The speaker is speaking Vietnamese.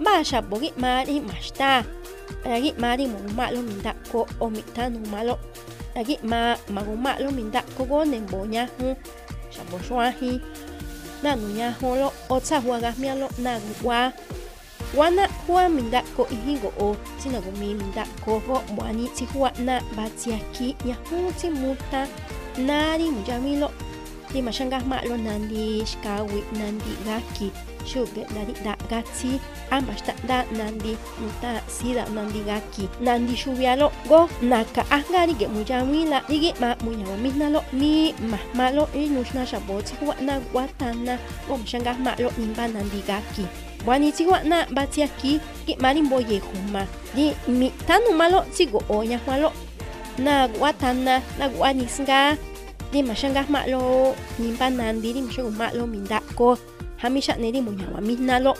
Basha bogi mari mashta. Lagi mari mo malo minda ko omita numalo. Lagi ma magumalo minda ko go nembonya hu. Shabo shwahi. Na nunya holo otsa mi mialo na gwa. Wana hua minda ko go, o sinago mi minda ko go mwani ti hua na batsiaki nya hu si muta. Nari mujamilo di mashanga malo nandi shkawi nandi gaki shuge dari da gatsi ambashta da nandi muta sida nandi gaki nandi shubialo go naka angari ge mujamila digi ma muyawa minalo mi mahmalo inushna shaboti huwa na watana go mashanga malo nimba nandi gaki wani tiwa na batiaki ki marimbo ye huma di mi tanu malo tigo onya malo na watana na đi mà sang gác mạ lô. Nhìn ban nan đi đi mà sang gác mạ lô mình đã cô. Hamisha này đi, một nhà mà mình na lô